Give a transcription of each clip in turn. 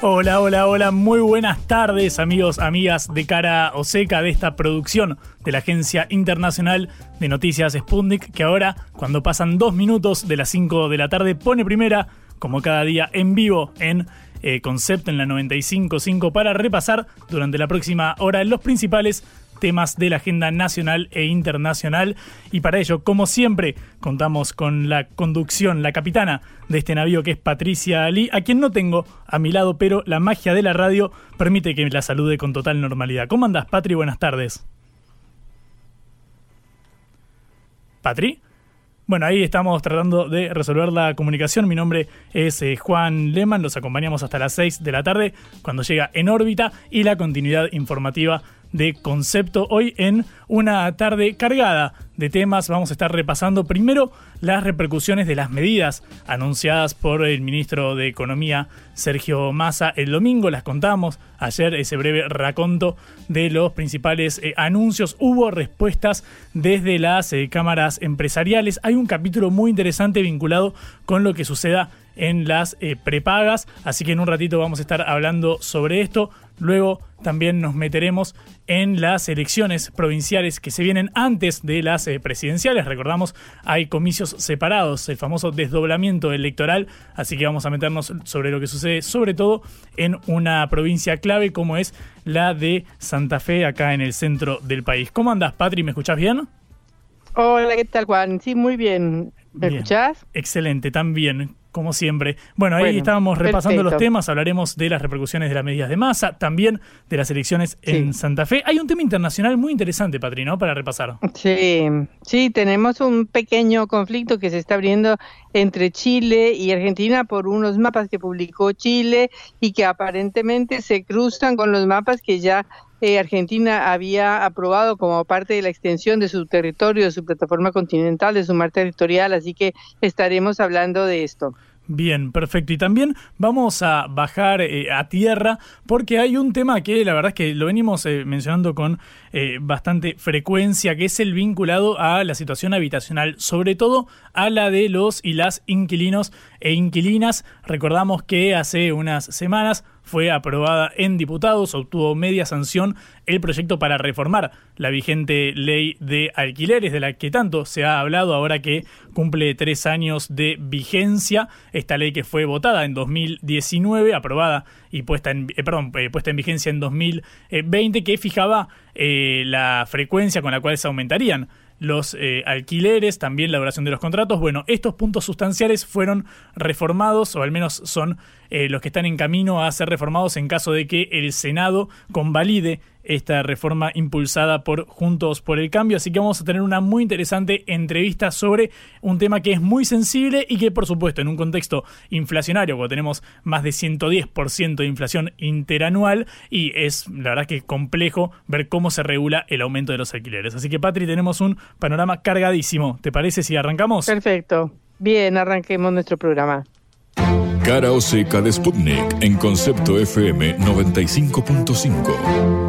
Hola, hola, hola, muy buenas tardes amigos, amigas de cara o seca de esta producción de la Agencia Internacional de Noticias Sputnik, que ahora, cuando pasan dos minutos de las 5 de la tarde, pone primera, como cada día, en vivo en eh, Concepto en la 95.5 para repasar durante la próxima hora los principales temas de la agenda nacional e internacional. Y para ello, como siempre, contamos con la conducción, la capitana de este navío que es Patricia Ali, a quien no tengo a mi lado, pero la magia de la radio permite que la salude con total normalidad. ¿Cómo andas, Patri? Buenas tardes. ¿Patri? Bueno, ahí estamos tratando de resolver la comunicación. Mi nombre es eh, Juan Leman, los acompañamos hasta las 6 de la tarde cuando llega en órbita y la continuidad informativa de concepto. Hoy en una tarde cargada de temas vamos a estar repasando primero las repercusiones de las medidas anunciadas por el ministro de Economía Sergio Massa el domingo. Las contamos ayer ese breve raconto de los principales eh, anuncios. Hubo respuestas desde las eh, cámaras empresariales. Hay un capítulo muy interesante vinculado con lo que suceda en las eh, prepagas, así que en un ratito vamos a estar hablando sobre esto. Luego también nos meteremos en las elecciones provinciales que se vienen antes de las eh, presidenciales. Recordamos, hay comicios separados, el famoso desdoblamiento electoral, así que vamos a meternos sobre lo que sucede, sobre todo en una provincia clave como es la de Santa Fe, acá en el centro del país. ¿Cómo andas, Patri? ¿Me escuchás bien? Hola, ¿qué tal, Juan? Sí, muy bien. ¿Me escuchás? Excelente, también como siempre. Bueno, ahí estábamos repasando los temas, hablaremos de las repercusiones de las medidas de masa, también de las elecciones en Santa Fe. Hay un tema internacional muy interesante, Patri, ¿no? Para repasar. Sí, sí, tenemos un pequeño conflicto que se está abriendo entre Chile y Argentina por unos mapas que publicó Chile y que aparentemente se cruzan con los mapas que ya eh, Argentina había aprobado como parte de la extensión de su territorio, de su plataforma continental, de su mar territorial, así que estaremos hablando de esto. Bien, perfecto. Y también vamos a bajar eh, a tierra porque hay un tema que la verdad es que lo venimos eh, mencionando con eh, bastante frecuencia, que es el vinculado a la situación habitacional, sobre todo a la de los y las inquilinos e inquilinas. Recordamos que hace unas semanas fue aprobada en diputados, obtuvo media sanción el proyecto para reformar la vigente ley de alquileres, de la que tanto se ha hablado ahora que cumple tres años de vigencia. Esta ley que fue votada en 2019, aprobada y puesta en, eh, perdón, eh, puesta en vigencia en 2020, que fijaba eh, la frecuencia con la cual se aumentarían los alquileres, también la duración de los contratos. Bueno, estos puntos sustanciales fueron reformados, o al menos son los que están en camino a ser reformados en caso de que el Senado convalide esta reforma impulsada por Juntos por el Cambio. Así que vamos a tener una muy interesante entrevista sobre un tema que es muy sensible y que, por supuesto, en un contexto inflacionario, cuando tenemos más de 110% de inflación interanual, y es la verdad que complejo ver cómo se regula el aumento de los alquileres. Así que, Patri, tenemos un panorama cargadísimo. ¿Te parece si arrancamos? Perfecto. Bien, arranquemos nuestro programa. Cara o seca de Sputnik en concepto FM 95.5.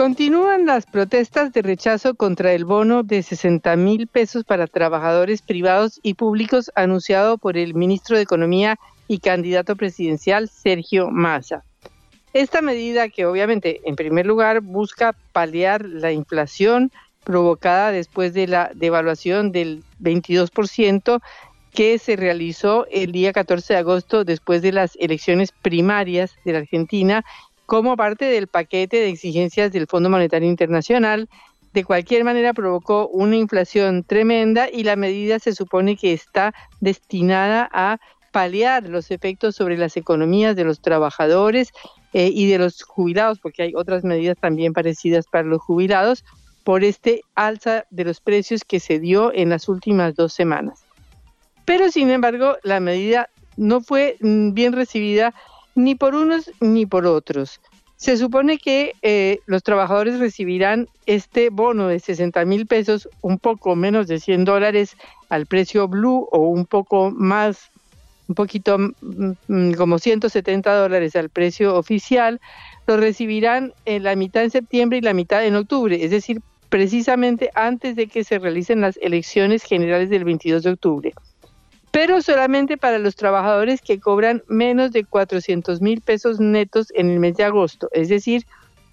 Continúan las protestas de rechazo contra el bono de 60 mil pesos para trabajadores privados y públicos anunciado por el ministro de Economía y candidato presidencial Sergio Massa. Esta medida que obviamente en primer lugar busca paliar la inflación provocada después de la devaluación del 22% que se realizó el día 14 de agosto después de las elecciones primarias de la Argentina como parte del paquete de exigencias del Fondo Monetario Internacional. De cualquier manera provocó una inflación tremenda y la medida se supone que está destinada a paliar los efectos sobre las economías de los trabajadores eh, y de los jubilados, porque hay otras medidas también parecidas para los jubilados, por este alza de los precios que se dio en las últimas dos semanas. Pero, sin embargo, la medida no fue mm, bien recibida ni por unos ni por otros. Se supone que eh, los trabajadores recibirán este bono de 60 mil pesos, un poco menos de 100 dólares al precio blue o un poco más, un poquito mm, mm, como 170 dólares al precio oficial, lo recibirán en la mitad en septiembre y la mitad en octubre, es decir, precisamente antes de que se realicen las elecciones generales del 22 de octubre pero solamente para los trabajadores que cobran menos de 400 mil pesos netos en el mes de agosto. Es decir,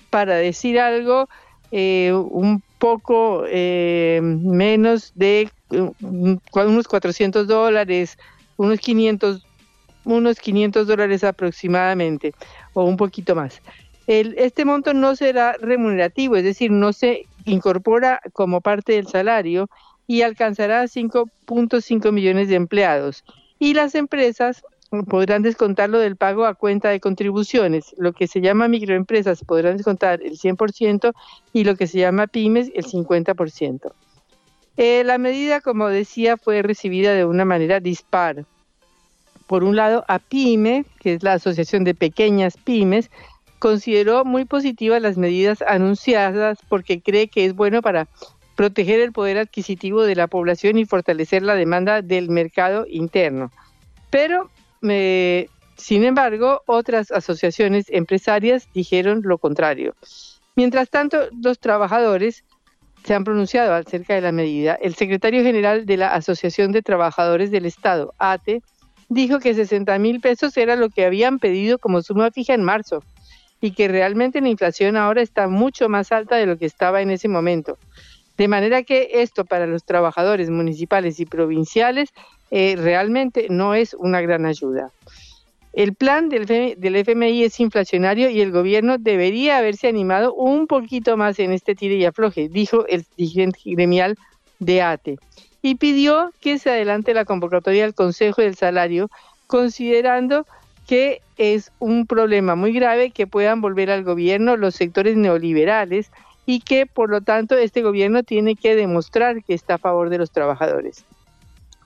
para decir algo, eh, un poco eh, menos de unos 400 dólares, unos 500, unos 500 dólares aproximadamente, o un poquito más. El, este monto no será remunerativo, es decir, no se incorpora como parte del salario y alcanzará 5.5 millones de empleados. Y las empresas podrán descontarlo del pago a cuenta de contribuciones. Lo que se llama microempresas podrán descontar el 100% y lo que se llama pymes el 50%. Eh, la medida, como decía, fue recibida de una manera dispar. Por un lado, APYME, que es la Asociación de Pequeñas Pymes, consideró muy positivas las medidas anunciadas porque cree que es bueno para proteger el poder adquisitivo de la población y fortalecer la demanda del mercado interno. Pero, eh, sin embargo, otras asociaciones empresarias dijeron lo contrario. Mientras tanto, los trabajadores se han pronunciado acerca de la medida. El secretario general de la Asociación de Trabajadores del Estado, ATE, dijo que 60 mil pesos era lo que habían pedido como suma fija en marzo y que realmente la inflación ahora está mucho más alta de lo que estaba en ese momento. De manera que esto para los trabajadores municipales y provinciales eh, realmente no es una gran ayuda. El plan del, del FMI es inflacionario y el gobierno debería haberse animado un poquito más en este tire y afloje, dijo el dirigente gremial de ATE, y pidió que se adelante la convocatoria al Consejo del Salario, considerando que es un problema muy grave que puedan volver al gobierno los sectores neoliberales y que por lo tanto este gobierno tiene que demostrar que está a favor de los trabajadores.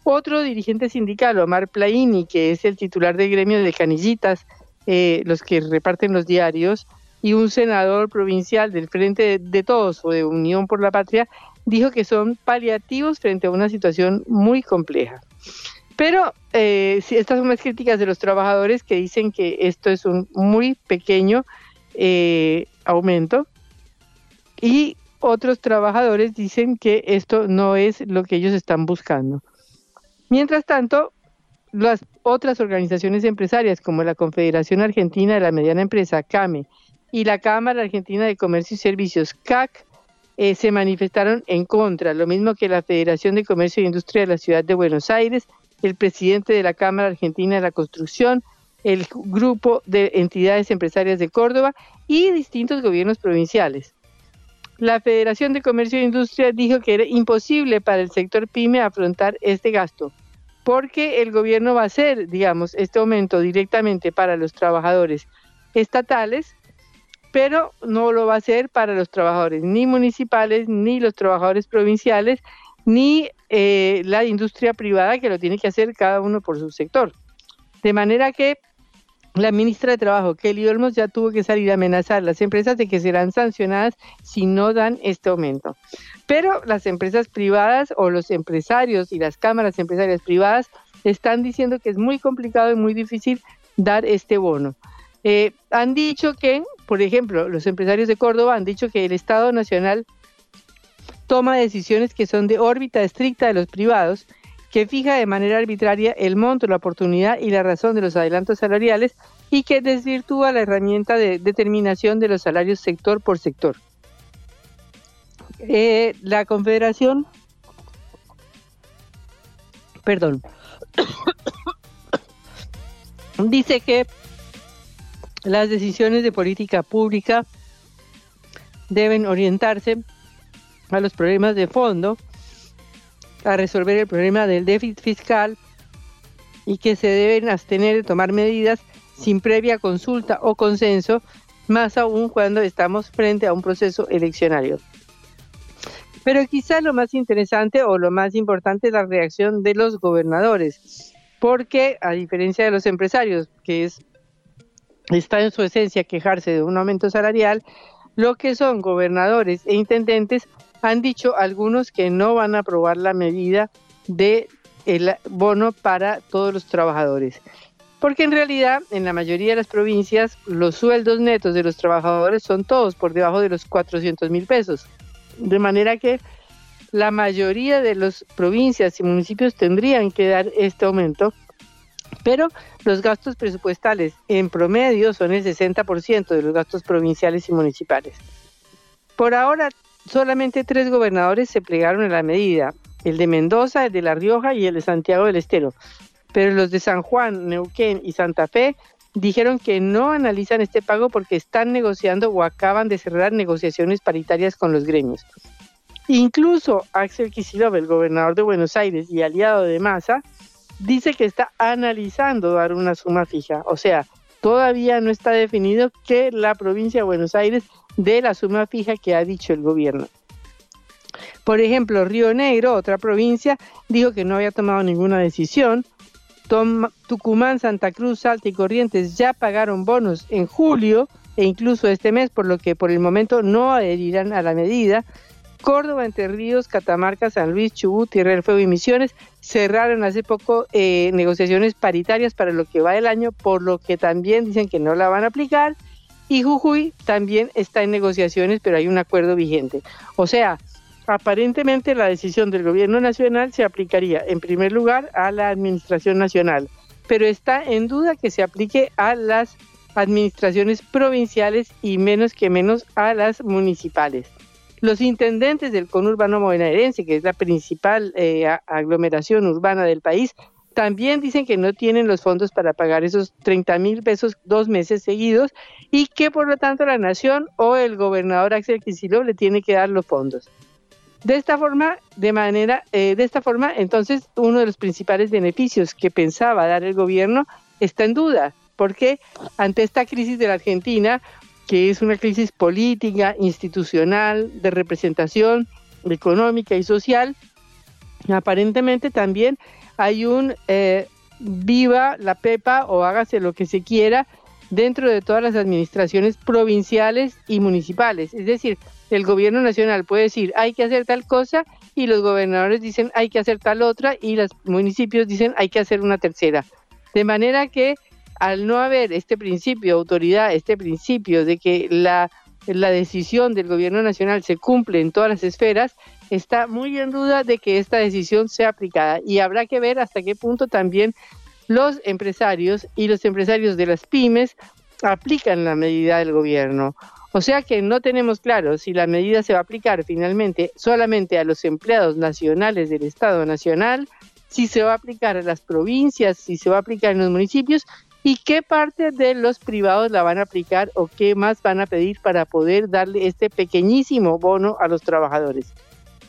Otro dirigente sindical, Omar Plaini, que es el titular del gremio de canillitas, eh, los que reparten los diarios, y un senador provincial del Frente de, Todos o de Unión por la Patria, dijo que son paliativos frente a una situación muy compleja. Pero eh, estas son las críticas de los trabajadores que dicen que esto es un muy pequeño eh, aumento y otros trabajadores dicen que esto no es lo que ellos están buscando. Mientras tanto, las otras organizaciones empresarias como la Confederación Argentina de la Mediana Empresa, CAME, y la Cámara Argentina de Comercio y Servicios, CAC, eh, se manifestaron en contra, lo mismo que la Federación de Comercio e Industria de la Ciudad de Buenos Aires, el presidente de la Cámara Argentina de la Construcción, el grupo de entidades empresarias de Córdoba y distintos gobiernos provinciales la Federación de Comercio e Industria dijo que era imposible para el sector pyme afrontar este gasto, porque el gobierno va a hacer, digamos, este aumento directamente para los trabajadores estatales, pero no lo va a hacer para los trabajadores ni municipales, ni los trabajadores provinciales, ni eh, la industria privada que lo tiene que hacer cada uno por su sector. De manera que la ministra de Trabajo, Kelly Olmos, ya tuvo que salir a amenazar a las empresas de que serán sancionadas si no dan este aumento. Pero las empresas privadas o los empresarios y las cámaras empresarias privadas están diciendo que es muy complicado y muy difícil dar este bono. Eh, han dicho que, por ejemplo, los empresarios de Córdoba han dicho que el Estado Nacional toma decisiones que son de órbita estricta de los privados que fija de manera arbitraria el monto, la oportunidad y la razón de los adelantos salariales y que desvirtúa la herramienta de determinación de los salarios sector por sector. Eh, la Confederación, perdón, dice que las decisiones de política pública deben orientarse a los problemas de fondo, a resolver el problema del déficit fiscal y que se deben abstener de tomar medidas sin previa consulta o consenso, más aún cuando estamos frente a un proceso eleccionario. Pero quizás lo más interesante o lo más importante es la reacción de los gobernadores, porque a diferencia de los empresarios, que es está en su esencia quejarse de un aumento salarial, lo que son gobernadores e intendentes han dicho algunos que no van a aprobar la medida de el bono para todos los trabajadores. Porque en realidad en la mayoría de las provincias los sueldos netos de los trabajadores son todos por debajo de los 400 mil pesos. De manera que la mayoría de las provincias y municipios tendrían que dar este aumento, pero los gastos presupuestales en promedio son el 60% de los gastos provinciales y municipales. Por ahora, solamente tres gobernadores se plegaron a la medida, el de Mendoza, el de La Rioja y el de Santiago del Estero. Pero los de San Juan, Neuquén y Santa Fe dijeron que no analizan este pago porque están negociando o acaban de cerrar negociaciones paritarias con los gremios. Incluso Axel Kicillof, el gobernador de Buenos Aires y aliado de Massa, dice que está analizando dar una suma fija. O sea, todavía no está definido que la provincia de Buenos Aires dé la suma fija que ha dicho el gobierno. Por ejemplo, Río Negro, otra provincia, dijo que no había tomado ninguna decisión. Tucumán, Santa Cruz, Salta y Corrientes ya pagaron bonos en julio e incluso este mes, por lo que por el momento no adherirán a la medida. Córdoba, Entre Ríos, Catamarca, San Luis, Chubut, Tierra del Fuego y Misiones cerraron hace poco eh, negociaciones paritarias para lo que va del año, por lo que también dicen que no la van a aplicar. Y Jujuy también está en negociaciones, pero hay un acuerdo vigente. O sea, aparentemente la decisión del gobierno nacional se aplicaría en primer lugar a la administración nacional, pero está en duda que se aplique a las administraciones provinciales y menos que menos a las municipales. Los intendentes del conurbano bonaerense, que es la principal eh, aglomeración urbana del país, también dicen que no tienen los fondos para pagar esos 30 mil pesos dos meses seguidos y que por lo tanto la nación o el gobernador Axel Kicillof le tiene que dar los fondos. De esta forma, de manera, eh, de esta forma, entonces uno de los principales beneficios que pensaba dar el gobierno está en duda, porque ante esta crisis de la Argentina, que es una crisis política, institucional, de representación económica y social, aparentemente también hay un eh, viva la pepa o hágase lo que se quiera dentro de todas las administraciones provinciales y municipales. Es decir, el gobierno nacional puede decir hay que hacer tal cosa y los gobernadores dicen hay que hacer tal otra y los municipios dicen hay que hacer una tercera. De manera que al no haber este principio de autoridad, este principio de que la, la decisión del gobierno nacional se cumple en todas las esferas, está muy en duda de que esta decisión sea aplicada y habrá que ver hasta qué punto también los empresarios y los empresarios de las pymes aplican la medida del gobierno. O sea que no tenemos claro si la medida se va a aplicar finalmente solamente a los empleados nacionales del Estado Nacional, si se va a aplicar a las provincias, si se va a aplicar en los municipios y qué parte de los privados la van a aplicar o qué más van a pedir para poder darle este pequeñísimo bono a los trabajadores.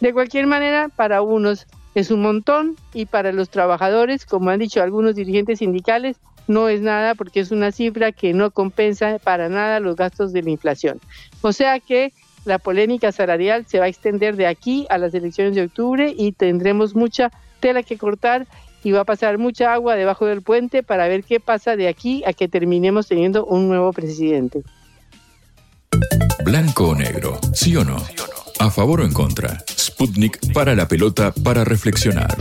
De cualquier manera, para unos es un montón y para los trabajadores, como han dicho algunos dirigentes sindicales, no es nada porque es una cifra que no compensa para nada los gastos de la inflación. O sea que la polémica salarial se va a extender de aquí a las elecciones de octubre y tendremos mucha tela que cortar y va a pasar mucha agua debajo del puente para ver qué pasa de aquí a que terminemos teniendo un nuevo presidente. Blanco o negro, sí o no. A favor o en contra. Sputnik para la pelota para reflexionar.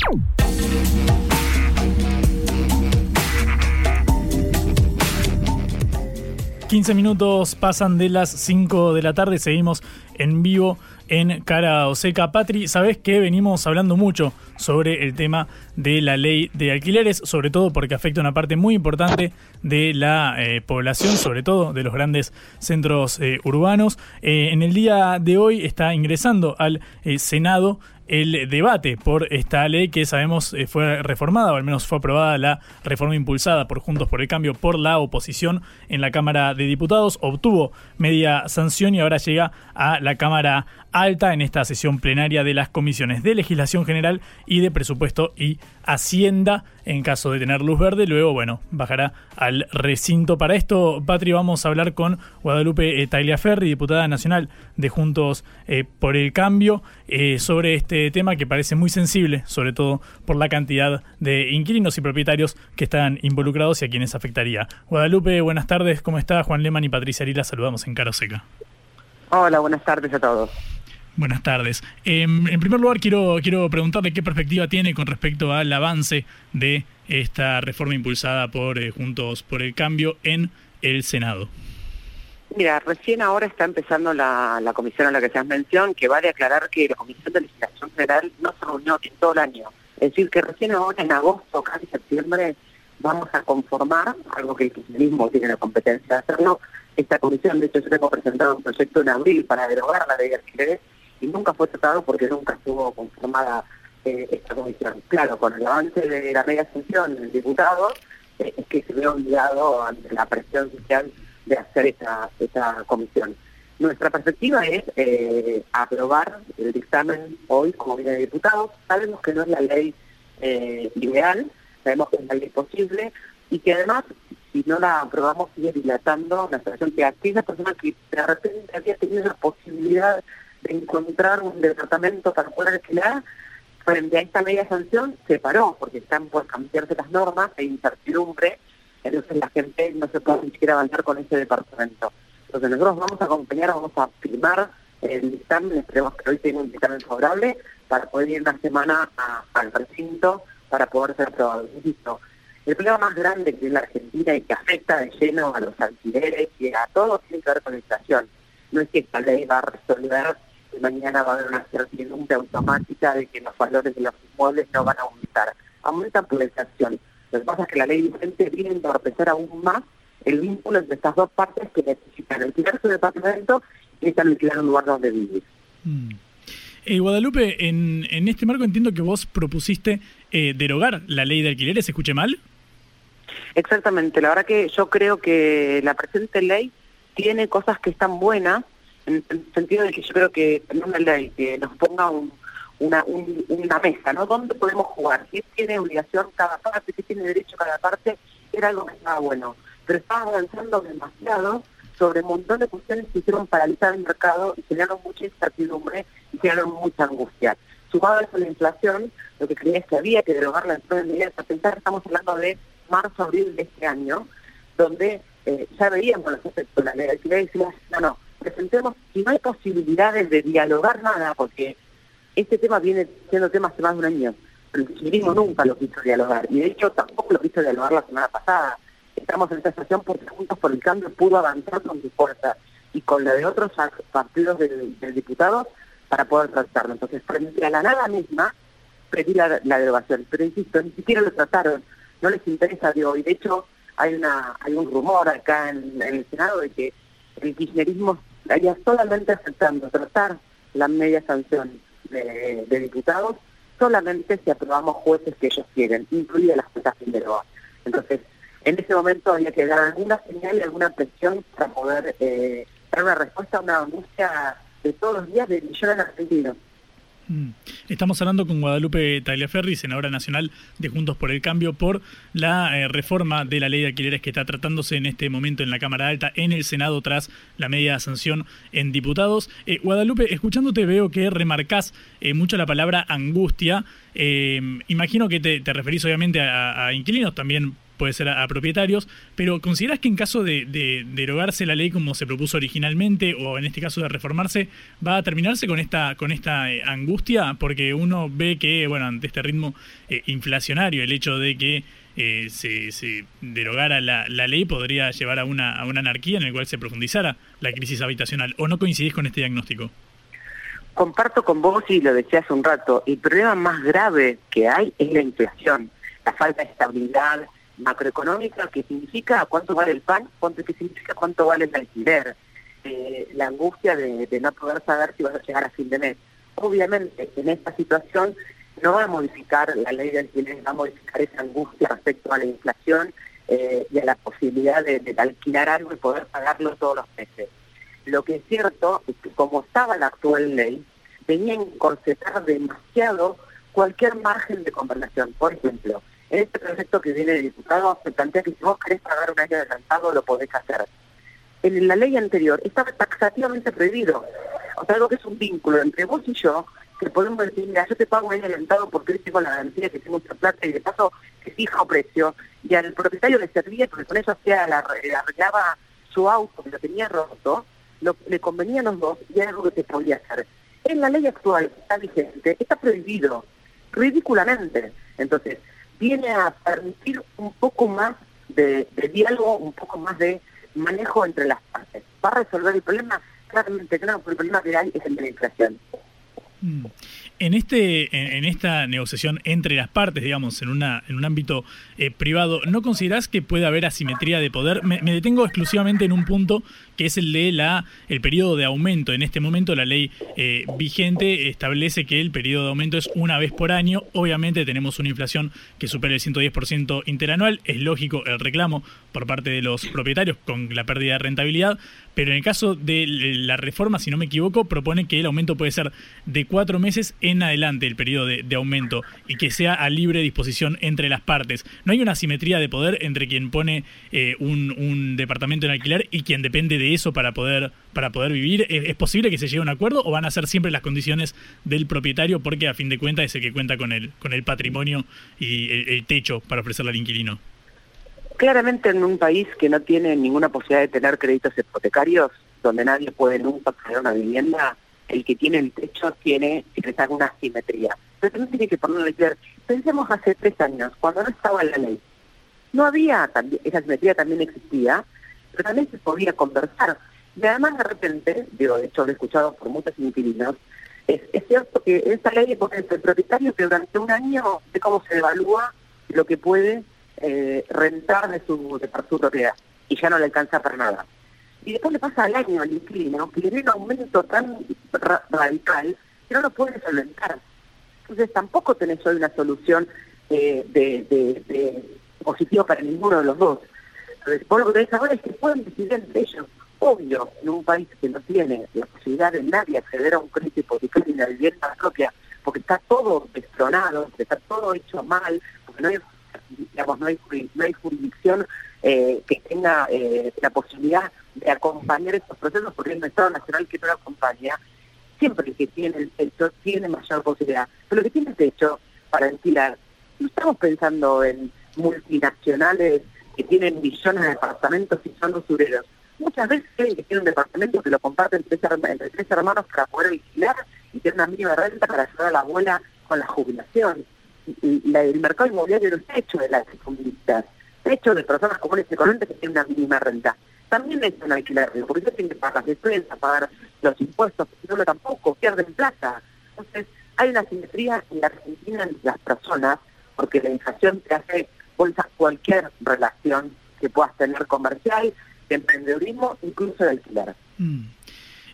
15 minutos pasan de las 5 de la tarde, seguimos en vivo en Cara o Seca. Patri, sabes que venimos hablando mucho sobre el tema de la ley de alquileres, sobre todo porque afecta una parte muy importante de la eh, población, sobre todo de los grandes centros eh, urbanos. Eh, en el día de hoy está ingresando al Senado el debate por esta ley que sabemos fue reformada, o al menos fue aprobada la reforma impulsada por Juntos por el Cambio por la oposición en la Cámara de Diputados, obtuvo media sanción y ahora llega a la Cámara Alta en esta sesión plenaria de las comisiones de legislación general y de presupuesto y Hacienda en caso de tener luz verde. Luego, bueno, bajará al recinto. Para esto, Patri, vamos a hablar con Guadalupe eh, Ferri, diputada nacional de Juntos eh, por el Cambio, eh, sobre este tema que parece muy sensible, sobre todo por la cantidad de inquilinos y propietarios que están involucrados y a quienes afectaría. Guadalupe, buenas tardes, ¿cómo está? Juan Leman y Patricia Arila, saludamos en Caro Seca. Hola, buenas tardes a todos. Buenas tardes. Em, en primer lugar, quiero, quiero preguntarle qué perspectiva tiene con respecto al avance de esta reforma impulsada por eh, Juntos por el Cambio en el Senado. Mira, recién ahora está empezando la, la comisión a la que se mención, que va de aclarar que la Comisión de Legislación Federal no se reunió en todo el año. Es decir, que recién ahora, en agosto, casi septiembre, vamos a conformar, algo que el kirchnerismo tiene la competencia de hacerlo, esta comisión. De hecho, yo tengo presentado un proyecto en abril para derogar la ley de alquileres y nunca fue tratado porque nunca estuvo conformada eh, esta comisión. Claro, con el avance de la media sanción del diputado, eh, es que se ve obligado ante la presión social de hacer esta, esta comisión. Nuestra perspectiva es eh, aprobar el dictamen hoy como viene de diputados. Sabemos que no es la ley ideal, sabemos que es la ley posible y que además, si no la aprobamos, sigue dilatando la situación que aquella persona que de repente había tenido la posibilidad de encontrar un departamento para poder alquilar, frente a esta media sanción se paró, porque están por cambiarse las normas, hay incertidumbre, entonces la gente no se puede ni siquiera avanzar con ese departamento. Entonces nosotros vamos a acompañar, vamos a firmar el dictamen, esperemos que hoy tenga un dictamen favorable, para poder ir una semana al recinto para poder ser aprobado. Insisto, el problema más grande que tiene la Argentina y que afecta de lleno a los alquileres y a todo tiene que ver con la inflación. No es que esta ley va a resolver mañana va a haber una certidumbre automática de que los valores de los inmuebles no van a aumentar. Aumentan por la inflación. Lo que pasa es que la ley vigente viene a entorpecer aún más el vínculo entre estas dos partes que necesitan alquilar su departamento y necesitan alquilar un lugar donde vivir. Mm. Eh, Guadalupe, en, en este marco entiendo que vos propusiste eh, derogar la ley de alquileres, ¿escuché mal? Exactamente, la verdad que yo creo que la presente ley tiene cosas que están buenas, en el sentido de que yo creo que una ley que nos ponga una, una mesa, ¿no? ¿Dónde podemos jugar? ¿Qué tiene obligación cada parte? ¿Qué tiene derecho cada parte? Era algo que estaba bueno. Pero estaba avanzando demasiado sobre un montón de cuestiones que hicieron paralizar el mercado y generaron mucha incertidumbre y generaron mucha angustia. Sumado a la inflación, lo que creía es que había que derogarla en de medidas a pensar, estamos hablando de marzo, abril de este año, donde eh, ya veíamos los efectos de la ley y decimos, no, no, presentemos, si no hay posibilidades de dialogar nada, porque este tema viene siendo tema hace más de un año, pero el kirchnerismo nunca lo quiso dialogar, y de hecho tampoco lo quiso dialogar la semana pasada. Estamos en esta situación porque Juntos por el Cambio pudo avanzar con su fuerza y con la de otros partidos del, diputado para poder tratarlo. Entonces, frente a la nada misma, pedí la, derogación. Pero insisto, ni siquiera lo trataron, no les interesa de hoy. De hecho, hay una hay un rumor acá en el Senado de que el kirchnerismo estaría solamente aceptando tratar la media sanción de, diputados solamente si aprobamos jueces que ellos quieren, incluidas las cuentas de Entonces, en ese momento había que dar alguna señal y alguna presión para poder eh, dar una respuesta a una angustia de todos los días de millones de argentinos. Mm. Estamos hablando con Guadalupe Tagliaferri, senadora nacional de Juntos por el Cambio, por la eh, reforma de la ley de alquileres que está tratándose en este momento en la Cámara Alta, en el Senado, tras la media sanción en diputados. Eh, Guadalupe, escuchándote veo que remarcás eh, mucho la palabra angustia. imagino que te, referís obviamente a, a inquilinos, también puede ser a, propietarios, pero ¿consideras que en caso de, derogarse la ley como se propuso originalmente, o en este caso de reformarse, va a terminarse con esta, con esta eh, angustia? Porque uno ve que, bueno, ante este ritmo eh, inflacionario, el hecho de que eh, se, derogara la, ley podría llevar a una, a una anarquía en la cual se profundizara la crisis habitacional. ¿O no coincidís con este diagnóstico? Comparto con vos y lo decía hace un rato, el problema más grave que hay es la inflación, la falta de estabilidad macroeconómica que significa cuánto vale el pan, cuánto que significa cuánto vale el alquiler, eh, la angustia de, no poder saber si vas a llegar a fin de mes. Obviamente, en esta situación no va a modificar la ley de alquiler, va a modificar esa angustia respecto a la inflación eh, y a la posibilidad de, alquilar algo y poder pagarlo todos los meses. Lo que es cierto es que como estaba la actual ley, venía a encorsetar demasiado cualquier margen de conversación. Por ejemplo, este proyecto que viene de diputado se plantea que si vos querés pagar un año adelantado lo podés hacer. En la ley anterior estaba taxativamente prohibido. O sea, algo que es un vínculo entre vos y yo, que podemos decir, mira, yo te pago un año adelantado porque tengo la garantía que tengo mucha plata y de paso que fijo precio. Y al propietario le servía porque con eso hacía la, arreglaba su auto que lo tenía roto, le convenía a los dos y era algo que se podía hacer. En la ley actual que está vigente está prohibido, ridículamente. Entonces, viene a permitir un poco más de, diálogo, un poco más de manejo entre las partes. ¿Va a resolver el problema? Claramente no, pero el problema que hay es el de la inflación. Mm. En, este, en, esta negociación entre las partes, digamos, en, una, en un ámbito eh, privado, ¿no considerás que puede haber asimetría de poder? Me, detengo exclusivamente en un punto que es el de la el periodo de aumento. En este momento la ley eh, vigente establece que el periodo de aumento es una vez por año. Obviamente tenemos una inflación que supera el 110% interanual. Es lógico el reclamo por parte de los propietarios con la pérdida de rentabilidad. Pero en el caso de la reforma, si no me equivoco, propone que el aumento puede ser de cuatro meses en adelante, el periodo de, aumento, y que sea a libre disposición entre las partes. ¿No hay una asimetría de poder entre quien pone eh, un, un departamento en alquiler y quien depende de eso para poder, para poder vivir? ¿Es, posible que se llegue a un acuerdo o van a ser siempre las condiciones del propietario porque a fin de cuentas es el que cuenta con el, con el patrimonio y el, techo para ofrecerle al inquilino? Claramente en un país que no tiene ninguna posibilidad de tener créditos hipotecarios, donde nadie puede nunca pagar una vivienda, el que tiene el techo tiene que una asimetría. Pero también tiene que ponerle claro. Pensemos hace tres años, cuando no estaba la ley. No había, esa asimetría también existía, también se podía conversar. Y además de repente, digo, de hecho lo he escuchado por muchos inquilinos, es, cierto que esta ley pone el propietario que durante un año de cómo se evalúa lo que puede eh, rentar de su, de su propiedad y ya no le alcanza para nada. Y después le pasa al año al inquilino que le viene un aumento tan radical que no lo puede solventar. Entonces tampoco tenés hoy una solución eh, de, de, de positiva para ninguno de los dos. Por lo que ahora es que pueden decidir entre ellos. Obvio, en un país que no tiene la posibilidad de nadie acceder a un crédito hipotecario y una vivienda propia, porque está todo destronado, está todo hecho mal, porque no hay, digamos, no hay, no hay jurisdicción eh, que tenga eh, la posibilidad de acompañar estos procesos, porque un Estado Nacional que no lo acompaña, siempre el que tiene el techo tiene mayor posibilidad. Pero lo que tiene el techo para ventilar, no estamos pensando en multinacionales que tienen millones de departamentos y son usureros. Muchas veces creen que tienen un departamento que lo comparten entre tres hermanos para poder vigilar y tener una mínima renta para ayudar a la abuela con la jubilación. Y, la, el mercado inmobiliario no está hecho de las comunistas, está hecho de personas comunes y corrientes que tienen una mínima renta. También es un alquiler, porque ellos tienen que pagar las defensas, pagar los impuestos, no lo tampoco, pierden plata. Entonces, hay una simetría en la Argentina entre las personas, porque la inflación te hace cualquier relación que puedas tener comercial, de emprendedurismo, incluso de alquiler. Mm.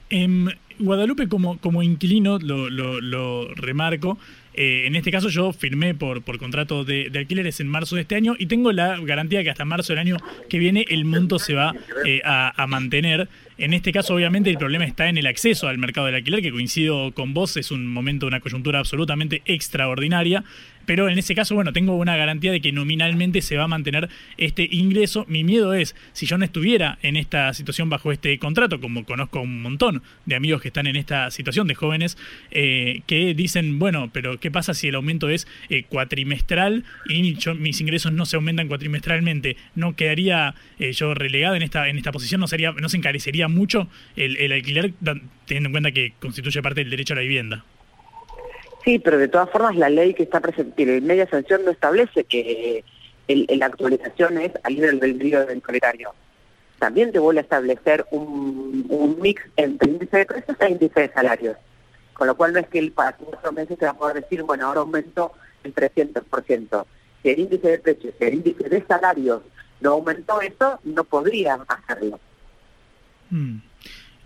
En Guadalupe, como, como inquilino, lo, lo, remarco, eh, en este caso yo firmé por, por contrato de, alquileres en marzo de este año y tengo la garantía que hasta marzo del año que viene el monto se va eh, a, a, mantener. En este caso, obviamente, el problema está en el acceso al mercado del alquiler, que coincido con vos, es un momento, una coyuntura absolutamente extraordinaria pero en ese caso, bueno, tengo una garantía de que nominalmente se va a mantener este ingreso. Mi miedo es, si yo no estuviera en esta situación bajo este contrato, como conozco un montón de amigos que están en esta situación, de jóvenes, eh, que dicen, bueno, pero ¿qué pasa si el aumento es eh, cuatrimestral y mis ingresos no se aumentan cuatrimestralmente? ¿No quedaría eh, yo relegado en esta, en esta posición? ¿No, sería, ¿No se encarecería mucho el, el alquiler, teniendo en cuenta que constituye parte del derecho a la vivienda? Sí, pero de todas formas la ley que está presente, en media sanción no establece que la actualización es al nivel del brillo del proletario. También te vuelve a establecer un, mix entre índice de precios e índice de salarios. Con lo cual no es que el para cuatro meses te va a poder decir, bueno, ahora aumento el 300%. Si el índice de precios, si el índice de salarios no aumentó eso, no podría hacerlo. Mm.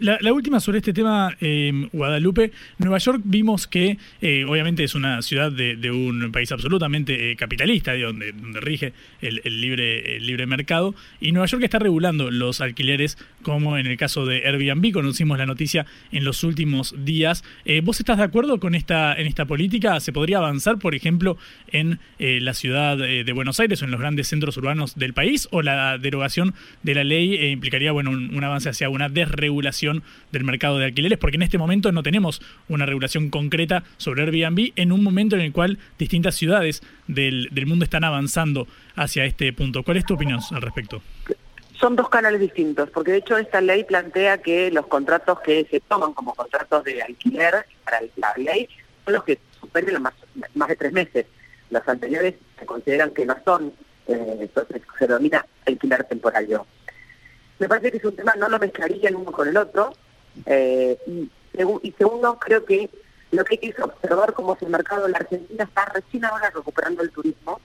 La, última sobre este tema, eh, Guadalupe. Nueva York vimos que eh, obviamente es una ciudad de, un país absolutamente eh, capitalista, donde, donde rige el, libre, libre mercado, y Nueva York está regulando los alquileres, como en el caso de Airbnb, conocimos la noticia en los últimos días. ¿Vos estás de acuerdo con esta, en esta política? ¿Se podría avanzar, por ejemplo, en la ciudad de Buenos Aires o en los grandes centros urbanos del país? ¿O la derogación de la ley implicaría bueno, un avance hacia una desregulación? Del mercado de alquileres, porque en este momento no tenemos una regulación concreta sobre Airbnb en un momento en el cual distintas ciudades del, mundo están avanzando hacia este punto. ¿Cuál es tu opinión al respecto? Son dos canales distintos, porque de hecho esta ley plantea que los contratos que se toman como contratos de alquiler para la ley son los que superen más, más de tres meses. Los anteriores se consideran que no son, eh, entonces se denomina alquiler temporario me parece que es un tema, no lo mezclaría el uno con el otro. Eh, y, segundo, creo que lo que hay que observar cómo es el mercado de la Argentina está recién ahora recuperando el turismo,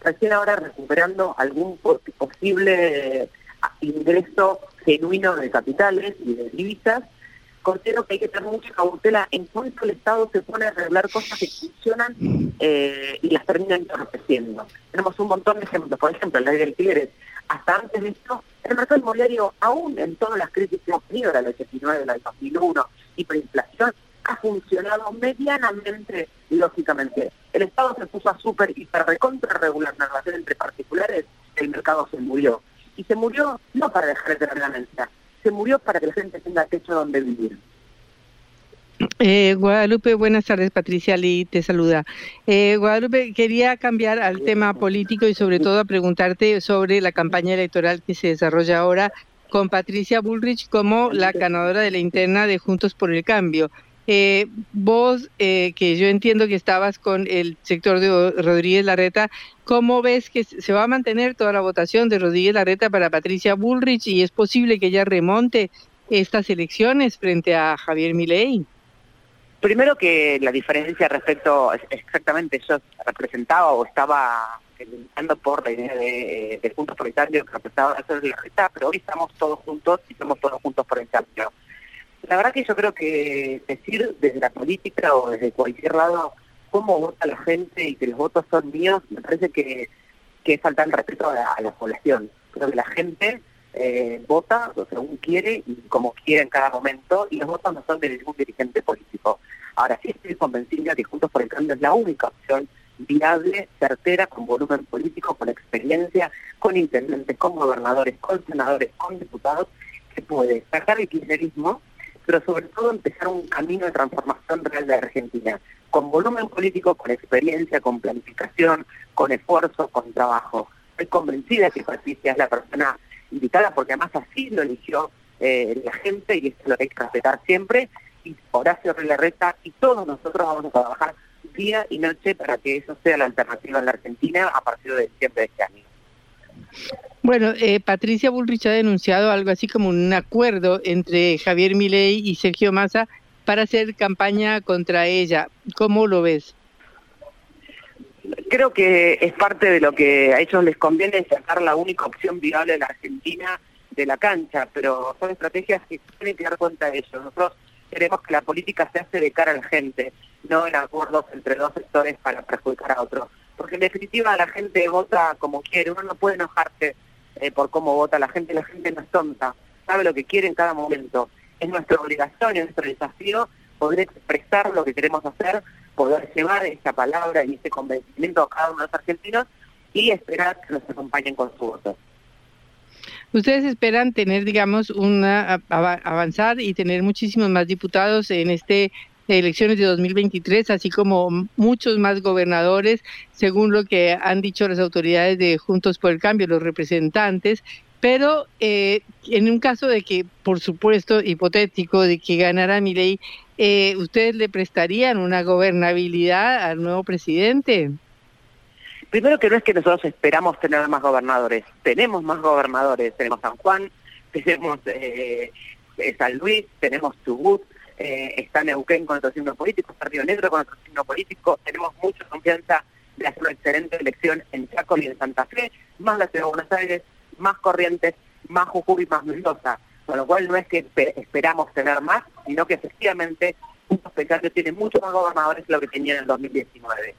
recién ahora recuperando algún posible ingreso genuino de capitales y de divisas. Considero que hay que tener mucha cautela en cuanto el Estado se pone a regular cosas que funcionan eh, y las termina entorpeciendo. Tenemos un montón de ejemplos, por ejemplo, la ley de alquileres. Hasta antes de esto el mercado inmobiliario, aún en todas las crisis que hemos tenido, la del 89, la del 2001, hiperinflación, ha funcionado medianamente lógicamente. El Estado se puso a súper, hiper, recontra regular la relación entre particulares, el mercado se murió. Y se murió no para dejar de tener ganancia, se murió para que la gente tenga techo donde vivir. Eh, Guadalupe, buenas tardes. Patricia Lee te saluda. Eh, Guadalupe, quería cambiar al tema político y sobre todo a preguntarte sobre la campaña electoral que se desarrolla ahora con Patricia Bullrich como la ganadora de la interna de Juntos por el Cambio. Eh, vos, eh, que yo entiendo que estabas con el sector de Rodríguez Larreta, ¿cómo ves que se va a mantener toda la votación de Rodríguez Larreta para Patricia Bullrich y es posible que ella remonte estas elecciones frente a Javier Milei? Primero que la diferencia respecto, exactamente yo representaba o estaba luchando por la idea de, de Juntos por el Cambio que representaba la reta, pero hoy estamos todos juntos y somos todos juntos por el cambio. La verdad que yo creo que decir desde la política o desde cualquier lado cómo vota la gente y que los votos son míos, me parece que, que falta el respeto a la, población. Creo que la gente eh, vota según quiere y como quiere en cada momento, y los votos no son de ningún dirigente político. Ahora sí estoy convencida que Juntos por el Cambio es la única opción viable, certera, con volumen político, con experiencia, con intendentes, con gobernadores, con senadores, con diputados, que puede sacar el kirchnerismo, pero sobre todo empezar un camino de transformación real de Argentina, con volumen político, con experiencia, con planificación, con esfuerzo, con trabajo. Estoy convencida que Patricia es la persona indicada porque además así lo eligió eh, la gente y esto es lo hay que respetar siempre y Horacio Relarreta y todos nosotros vamos a trabajar día y noche para que eso sea la alternativa en la Argentina a partir de diciembre de este año. Bueno, eh, Patricia Bullrich ha denunciado algo así como un acuerdo entre Javier Milei y Sergio Massa para hacer campaña contra ella. ¿Cómo lo ves? Creo que es parte de lo que a ellos les conviene sacar la única opción viable en la Argentina de la cancha, pero son estrategias que tienen que dar cuenta de ello. Nosotros queremos que la política se hace de cara a la gente, no en acuerdos entre dos sectores para perjudicar a otros. Porque en definitiva la gente vota como quiere, uno no puede enojarse eh, por cómo vota la gente, la gente no es tonta, sabe lo que quiere en cada momento. Es nuestra obligación, es nuestro desafío poder expresar lo que queremos hacer, poder llevar esa palabra y ese convencimiento a cada uno de los argentinos y esperar que nos acompañen con su voto. Ustedes esperan tener, digamos, una avanzar y tener muchísimos más diputados en este elecciones de 2023, así como muchos más gobernadores, según lo que han dicho las autoridades de Juntos por el Cambio, los representantes. Pero eh, en un caso de que, por supuesto, hipotético, de que ganara mi ley, eh, ¿ustedes le prestarían una gobernabilidad al nuevo presidente? Primero que no es que nosotros esperamos tener más gobernadores, tenemos más gobernadores, tenemos San Juan, tenemos eh, San Luis, tenemos Chubut, eh, está Neuquén con otro signo político, está Río Negro con otro signo político, tenemos mucha confianza de hacer una excelente elección en Chaco y en Santa Fe, más la ciudad de Buenos Aires, más Corrientes, más Jujuy, más Mendoza. Con lo cual no es que esperamos tener más, sino que efectivamente Juntos Pecario tiene muchos más gobernadores que lo que tenía en el 2019.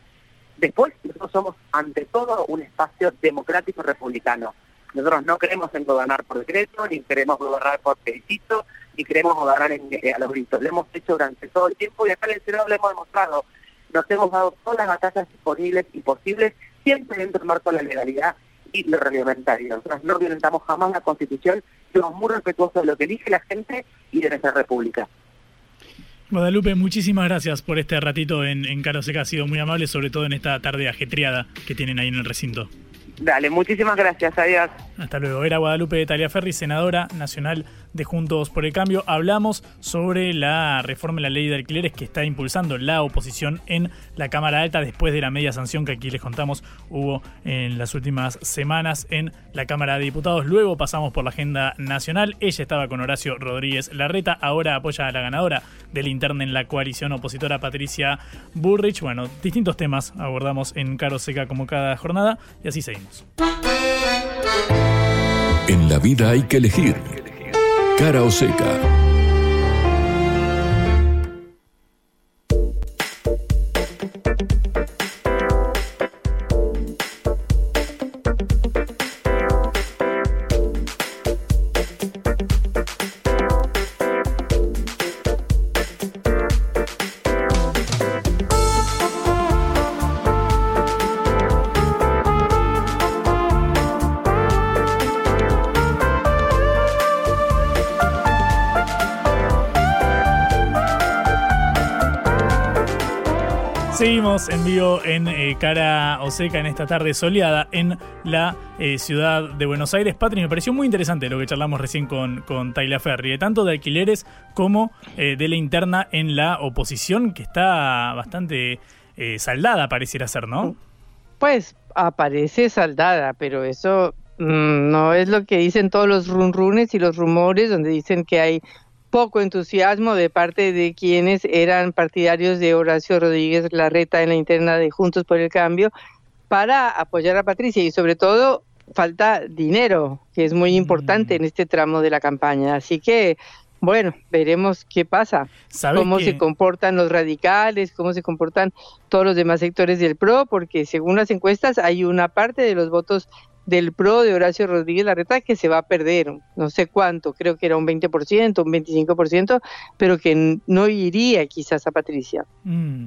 Después, nosotros somos ante todo un espacio democrático republicano. Nosotros no queremos en gobernar por decreto, ni queremos gobernar por pedicito, ni queremos gobernar en, eh, a los gritos. Lo hemos hecho durante todo el tiempo y acá en el Senado lo hemos demostrado. Nos hemos dado todas las batallas disponibles y posibles, siempre dentro del marco de la legalidad y lo reglamentario. Nosotros no violentamos jamás la Constitución, somos muy respetuosos de lo que elige la gente y de nuestra República. Guadalupe, muchísimas gracias por este ratito en, en Caro Seca. Ha sido muy amable, sobre todo en esta tarde ajetreada que tienen ahí en el recinto. Dale, muchísimas gracias, adiós. Hasta luego. Era Guadalupe de Taliaferri, senadora nacional de Juntos por el Cambio. Hablamos sobre la reforma de la ley de alquileres que está impulsando la oposición en la Cámara Alta después de la media sanción que aquí les contamos hubo en las últimas semanas en la Cámara de Diputados. Luego pasamos por la agenda nacional. Ella estaba con Horacio Rodríguez Larreta. Ahora apoya a la ganadora del interna en la coalición opositora Patricia Burrich. Bueno, distintos temas abordamos en Caro Seca como cada jornada y así seguimos. En la vida hay que elegir. Cara o seca. En vivo en eh, Cara Oseca en esta tarde soleada en la eh, ciudad de Buenos Aires. Patri, me pareció muy interesante lo que charlamos recién con, con Tayla Ferri, eh, tanto de alquileres como de la interna en la oposición, que está bastante saldada, pareciera ser, ¿no? Pues aparece saldada, pero eso mm, no es lo que dicen todos los runrunes y los rumores, donde dicen que hay poco entusiasmo de parte de quienes eran partidarios de Horacio Rodríguez Larreta en la interna de Juntos por el Cambio para apoyar a Patricia y sobre todo falta dinero, que es muy importante mm. en este tramo de la campaña. Así que, bueno, veremos qué pasa, cómo se comportan los radicales, cómo se comportan todos los demás sectores del PRO, porque según las encuestas hay una parte de los votos del PRO de Horacio Rodríguez Larreta que se va a perder, no sé cuánto, creo que era un 20%, un 25%, pero que no iría quizás a Patricia. Mm.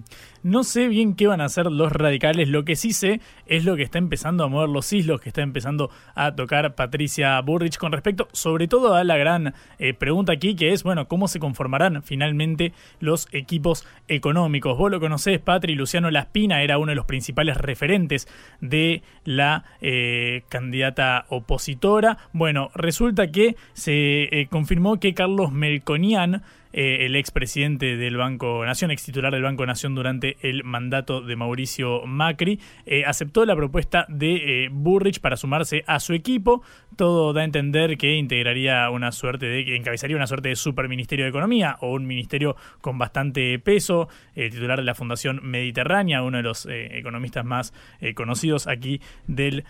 No sé bien qué van a hacer los radicales, lo que sí sé es lo que está empezando a mover los islos, que está empezando a tocar Patricia Burrich con respecto sobre todo a la gran eh, pregunta aquí, que es, bueno, ¿cómo se conformarán finalmente los equipos económicos? Vos lo conocés, Patri, Luciano Laspina era uno de los principales referentes de la eh, candidata opositora. Bueno, resulta que se eh, confirmó que Carlos Melconian eh, el expresidente del Banco Nación, ex titular del Banco Nación durante el mandato de Mauricio Macri, eh, aceptó la propuesta de eh, Burrich para sumarse a su equipo. Todo da a entender que integraría una suerte de, que encabezaría una suerte de superministerio de Economía o un ministerio con bastante peso, titular de la Fundación Mediterránea, uno de los economistas más conocidos aquí del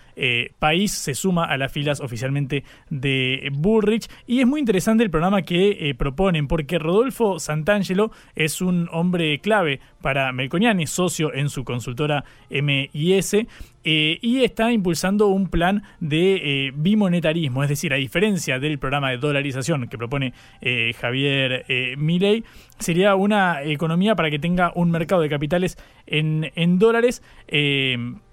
país, se suma a las filas oficialmente de Burrich. Y es muy interesante el programa que proponen, porque Rodolfo Santangelo es un hombre clave para Melconiani, socio en su consultora MIS, eh, y está impulsando un plan de eh, es decir, a diferencia del programa de dolarización que propone eh, Javier Milei, sería una economía para que tenga un mercado de capitales en, en dólares,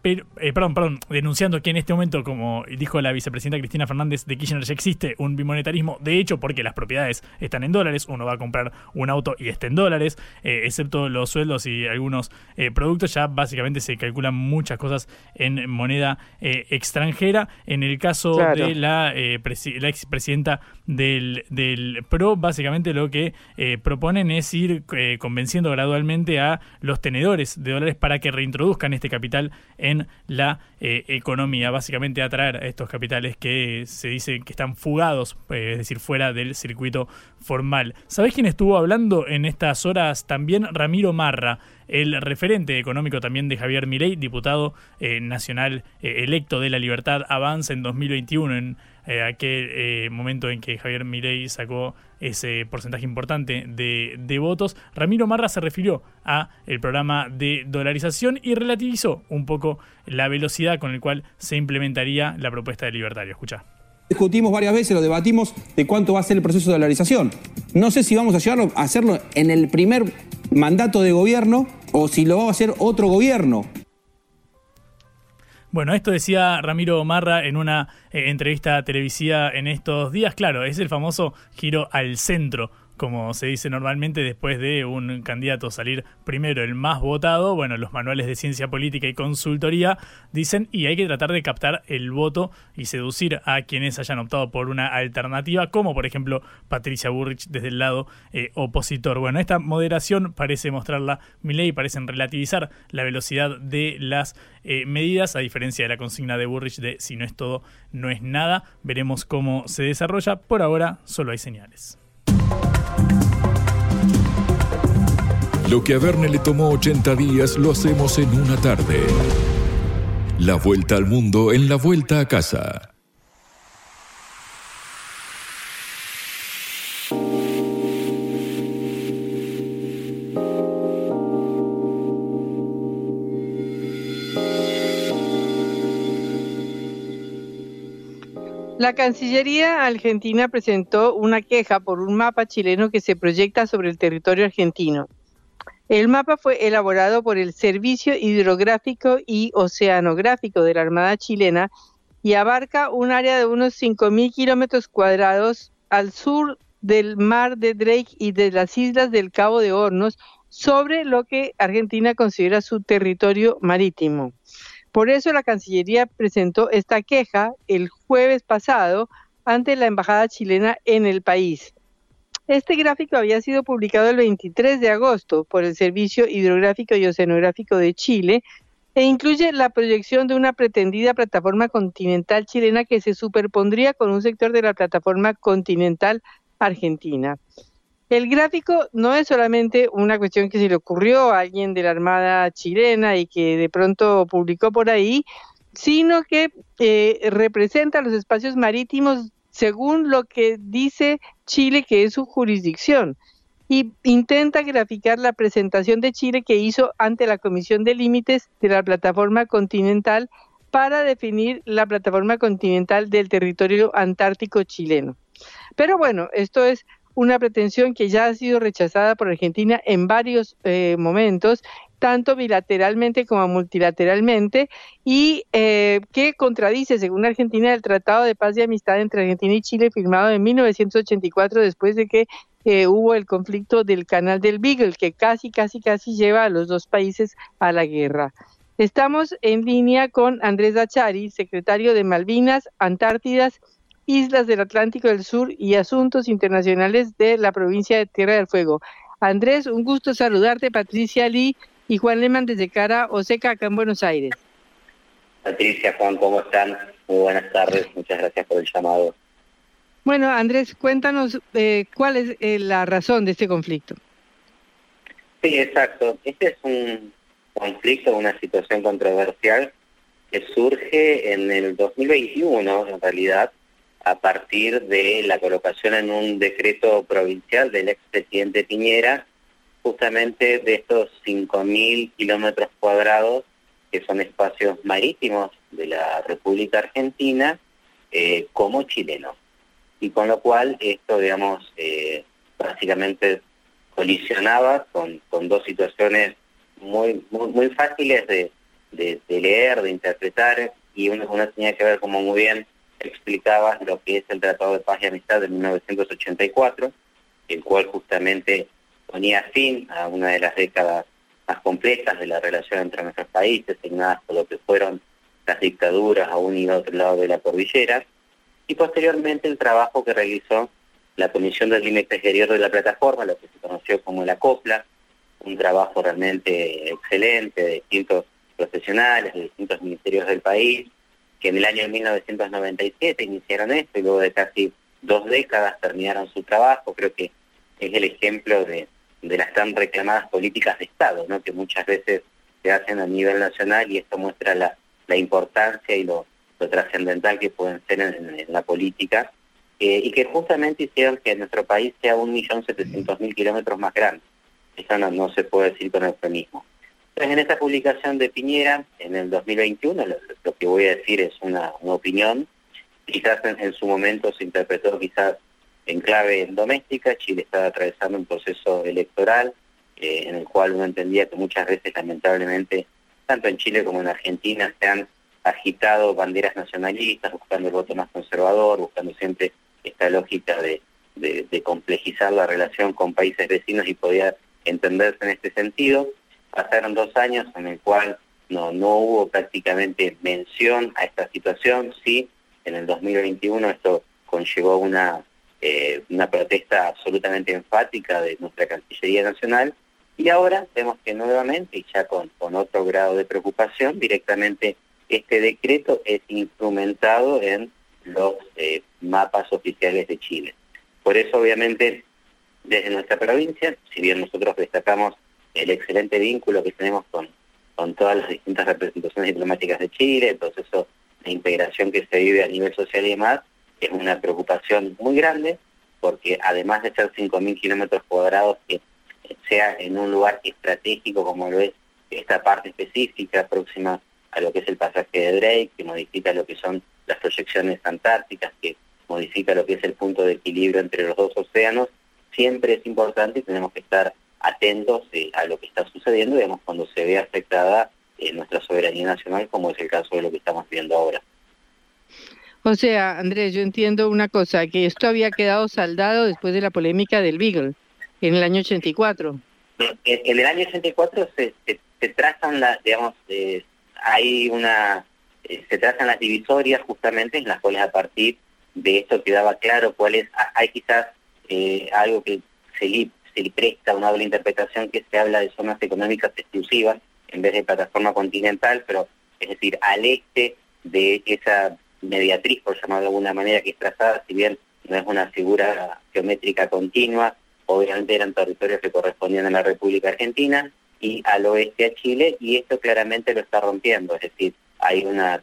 pero, perdón, perdón, denunciando que en este momento, como dijo la vicepresidenta Cristina Fernández de Kirchner, ya existe un bimonetarismo, de hecho, porque las propiedades están en dólares, uno va a comprar un auto y está en dólares, excepto los sueldos y algunos productos, ya básicamente se calculan muchas cosas en moneda eh, extranjera. En el caso de la, eh, la expresidenta del, del PRO. Básicamente lo que eh, proponen es ir eh, convenciendo gradualmente a los tenedores de dólares para que reintroduzcan este capital en la economía. Básicamente atraer a estos capitales que se dice que están fugados, es decir, fuera del circuito formal. ¿Sabés quién estuvo hablando en estas horas? También Ramiro Marra el referente económico también de Javier Milei, diputado eh, nacional eh, electo de la Libertad Avanza en 2021, en eh, aquel momento en que Javier Milei sacó ese porcentaje importante de, de, votos. Ramiro Marra se refirió a el programa de dolarización y relativizó un poco la velocidad con la cual se implementaría la propuesta de libertario. Escucha. Discutimos varias veces, lo debatimos de cuánto va a ser el proceso de dolarización. No sé si vamos a a hacerlo en el primer mandato de gobierno o si lo va a hacer otro gobierno. Bueno, esto decía Ramiro Marra en una eh, entrevista televisiva en estos días. Claro, es el famoso giro al centro como se dice normalmente después de un candidato salir primero el más votado, bueno, los manuales de ciencia política y consultoría dicen y hay que tratar de captar el voto y seducir a quienes hayan optado por una alternativa, como por ejemplo Patricia Burrich desde el lado eh, opositor. Bueno, esta moderación parece mostrarla ley parecen relativizar la velocidad de las eh, medidas, a diferencia de la consigna de Burrich de si no es todo, no es nada. Veremos cómo se desarrolla. Por ahora solo hay señales. Lo que a Verne le tomó 80 días lo hacemos en una tarde. La vuelta al mundo en la vuelta a casa. La Cancillería argentina presentó una queja por un mapa chileno que se proyecta sobre el territorio argentino. El mapa fue elaborado por el Servicio Hidrográfico y Oceanográfico de la Armada chilena y abarca un área de unos 5.000 kilómetros cuadrados al sur del mar de Drake y de las islas del Cabo de Hornos, sobre lo que Argentina considera su territorio marítimo. Por eso la Cancillería presentó esta queja el jueves pasado ante la Embajada chilena en el país. Este gráfico había sido publicado el 23 de agosto por el Servicio Hidrográfico y Oceanográfico de Chile e incluye la proyección de una pretendida plataforma continental chilena que se superpondría con un sector de la plataforma continental argentina. El gráfico no es solamente una cuestión que se le ocurrió a alguien de la Armada chilena y que de pronto publicó por ahí, sino que eh, representa los espacios marítimos según lo que dice Chile que es su jurisdicción y intenta graficar la presentación de Chile que hizo ante la Comisión de Límites de la Plataforma Continental para definir la plataforma continental del territorio antártico chileno. Pero bueno, esto es una pretensión que ya ha sido rechazada por Argentina en varios eh, momentos tanto bilateralmente como multilateralmente, y eh, que contradice, según Argentina, el Tratado de Paz y Amistad entre Argentina y Chile firmado en 1984 después de que eh, hubo el conflicto del Canal del Beagle, que casi, casi, casi lleva a los dos países a la guerra. Estamos en línea con Andrés Dachari, secretario de Malvinas, Antártidas, Islas del Atlántico del Sur y Asuntos Internacionales de la provincia de Tierra del Fuego. Andrés, un gusto saludarte. Patricia Lee y Juan Lehmann desde Cara Oseca, acá en Buenos Aires. Patricia, Juan, ¿cómo están? Muy buenas tardes, muchas gracias por el llamado. Bueno, Andrés, cuéntanos eh, cuál es eh, la razón de este conflicto. Sí, exacto. Este es un conflicto, una situación controversial que surge en el 2021, en realidad, a partir de la colocación en un decreto provincial del expresidente Piñera justamente de estos 5.000 kilómetros cuadrados que son espacios marítimos de la República Argentina eh, como chileno. Y con lo cual esto, digamos, eh, básicamente colisionaba con, con dos situaciones muy, muy, fáciles de, de, leer, de interpretar, y una, una tenía que ver, como muy bien explicaba, lo que es el Tratado de Paz y Amistad de 1984, el cual justamente ponía fin a una de las décadas más complejas de la relación entre nuestros países, signadas por lo que fueron las dictaduras a un y otro lado de la cordillera, y posteriormente el trabajo que realizó la Comisión del Límite Exterior de la plataforma, lo que se conoció como la COPLA, un trabajo realmente excelente de distintos profesionales, de distintos ministerios del país, que en el año 1997 iniciaron esto y luego de casi dos décadas terminaron su trabajo. Creo que es el ejemplo de, las tan reclamadas políticas de Estado, ¿no? que muchas veces se hacen a nivel nacional y esto muestra la, importancia y lo, trascendental que pueden ser en la política eh, y que justamente hicieron que nuestro país sea un millón setecientos mil kilómetros más grande. Eso no, se puede decir con eufemismo. Entonces, en esta publicación de Piñera, en el 2021, lo, que voy a decir es una, opinión, quizás en, su momento se interpretó quizás en clave doméstica, Chile estaba atravesando un proceso electoral eh, en el cual uno entendía que muchas veces, lamentablemente, tanto en Chile como en Argentina, se han agitado banderas nacionalistas, buscando el voto más conservador, buscando siempre esta lógica de, complejizar la relación con países vecinos y poder entenderse en este sentido. Pasaron dos años en el cual no, no hubo prácticamente mención a esta situación, sí, en el 2021 esto conllevó una, eh, una protesta absolutamente enfática de nuestra Cancillería Nacional y ahora vemos que nuevamente, y ya con, otro grado de preocupación, directamente este decreto es instrumentado en los eh, mapas oficiales de Chile. Por eso, obviamente, desde nuestra provincia, si bien nosotros destacamos el excelente vínculo que tenemos con, con todas las distintas representaciones diplomáticas de Chile, el proceso de integración que se vive a nivel social y demás, es una preocupación muy grande, porque además de ser 5.000 kilómetros cuadrados, que sea en un lugar estratégico como lo es esta parte específica próxima a lo que es el pasaje de Drake, que modifica lo que son las proyecciones antárticas, que modifica lo que es el punto de equilibrio entre los dos océanos, siempre es importante y tenemos que estar atentos eh, a lo que está sucediendo, digamos, cuando se ve afectada eh, nuestra soberanía nacional, como es el caso de lo que estamos viendo ahora. O sea, Andrés, yo entiendo una cosa, que esto había quedado saldado después de la polémica del Beagle, en el año 84. En, en el año 84 se, se, se trazan, la, digamos, eh, hay una, eh, se trazan las divisorias justamente en las cuales a partir de esto quedaba claro cuál es, hay quizás eh, algo que se le, se le presta una doble interpretación que se habla de zonas económicas exclusivas en vez de plataforma continental, pero es decir, al este de esa mediatriz, por llamarlo de alguna manera, que es trazada, si bien no es una figura geométrica continua, obviamente eran territorios que correspondían a la República Argentina, y al oeste a Chile, y esto claramente lo está rompiendo, es decir, hay una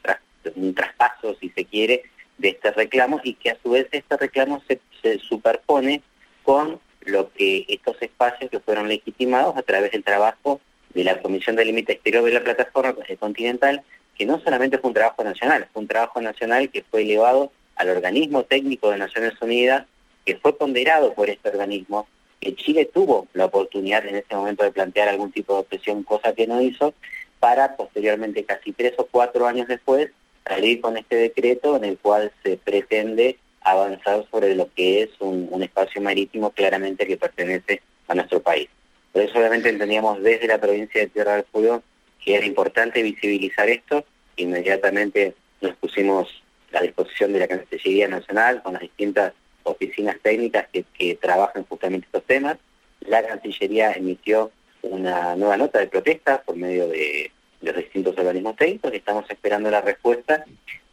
un traspaso, si se quiere, de este reclamo y que a su vez este reclamo se, superpone con lo que estos espacios que fueron legitimados a través del trabajo de la Comisión de Límite Exterior de la Plataforma Continental, que no solamente fue un trabajo nacional, fue un trabajo nacional que fue elevado al organismo técnico de Naciones Unidas, que fue ponderado por este organismo que Chile tuvo la oportunidad en ese momento de plantear algún tipo de objeción, cosa que no hizo, para posteriormente, casi tres o cuatro años después, salir con este decreto en el cual se pretende avanzar sobre lo que es un, espacio marítimo claramente que pertenece a nuestro país. Por eso obviamente entendíamos desde la provincia de Tierra del Fuego que era importante visibilizar esto, inmediatamente nos pusimos a disposición de la Cancillería Nacional con las distintas oficinas técnicas que, trabajan justamente estos temas. La Cancillería emitió una nueva nota de protesta por medio de los distintos organismos técnicos y estamos esperando la respuesta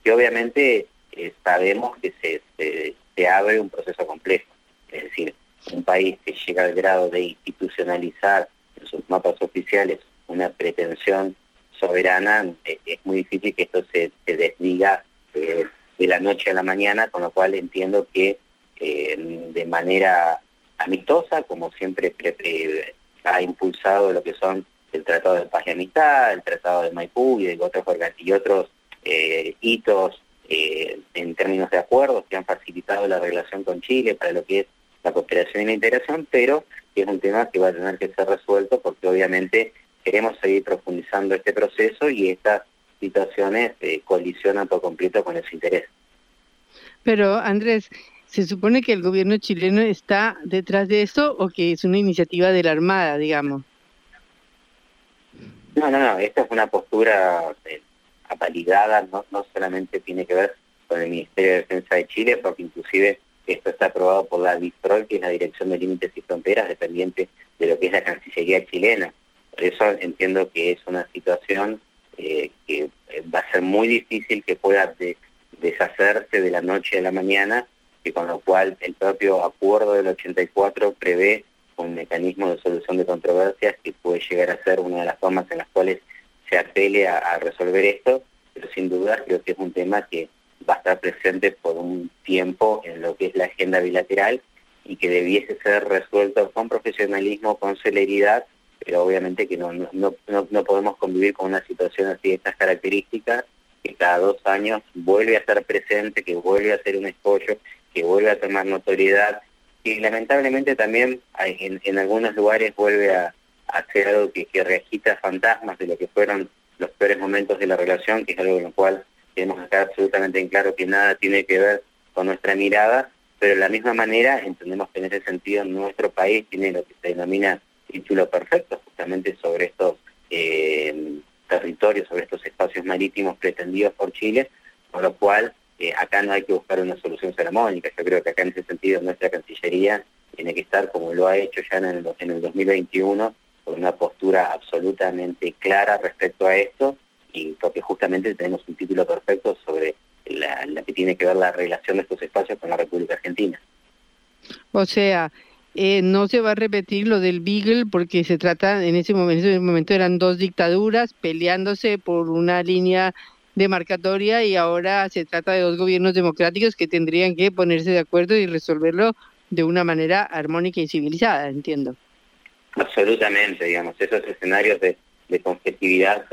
que obviamente eh, sabemos que se, se, abre un proceso complejo. Es decir, un país que llega al grado de institucionalizar en sus mapas oficiales una pretensión soberana, eh, es muy difícil que esto se, se desdiga eh, de la noche a la mañana, con lo cual entiendo que eh, de manera amistosa, como siempre ha impulsado lo que son el Tratado de Paz y Amistad, el Tratado de Maipú y, otros, y otros eh, hitos eh, en términos de acuerdos que han facilitado la relación con Chile para lo que es la cooperación y la integración, pero es un tema que va a tener que ser resuelto porque obviamente queremos seguir profundizando este proceso y estas situaciones colisionan por completo con ese interés. Pero Andrés, ¿Se supone que el gobierno chileno está detrás de eso o que es una iniciativa de la Armada, digamos? No, no, no, esta es una postura eh, apalidada, no, no solamente tiene que ver con el Ministerio de Defensa de Chile, porque inclusive esto está aprobado por la DIFROL, que es la Dirección de Límites y Fronteras, dependiente de lo que es la Cancillería chilena. Por eso entiendo que es una situación eh, que eh, va a ser muy difícil que pueda deshacerse de la noche a la mañana, y con lo cual el propio acuerdo del 84 prevé un mecanismo de solución de controversias que puede llegar a ser una de las formas en las cuales se apele a, resolver esto, pero sin duda creo que es un tema que va a estar presente por un tiempo en lo que es la agenda bilateral y que debiese ser resuelto con profesionalismo, con celeridad, pero obviamente que no, no, no, podemos convivir con una situación así de estas características, que cada dos años vuelve a estar presente, que vuelve a ser un escollo, que vuelve a tomar notoriedad y lamentablemente también en, en algunos lugares vuelve a, hacer algo que, que reagita fantasmas de lo que fueron los peores momentos de la relación, que es algo en lo cual tenemos que estar absolutamente en claro que nada tiene que ver con nuestra mirada, pero de la misma manera entendemos que en ese sentido nuestro país tiene lo que se denomina título perfecto, justamente sobre estos eh, territorios, sobre estos espacios marítimos pretendidos por Chile, con lo cual eh, acá no hay que buscar una solución salomónica. Yo creo que acá en ese sentido nuestra Cancillería tiene que estar, como lo ha hecho ya en el, en el 2021, con una postura absolutamente clara respecto a esto, y porque justamente tenemos un título perfecto sobre la, que tiene que ver la relación de estos espacios con la República Argentina. O sea, eh, no se va a repetir lo del Beagle porque se trata, en ese momento, eran dos dictaduras peleándose por una línea demarcatoria y ahora se trata de dos gobiernos democráticos que tendrían que ponerse de acuerdo y resolverlo de una manera armónica y civilizada, entiendo. Absolutamente, digamos, esos escenarios de, de conflictividad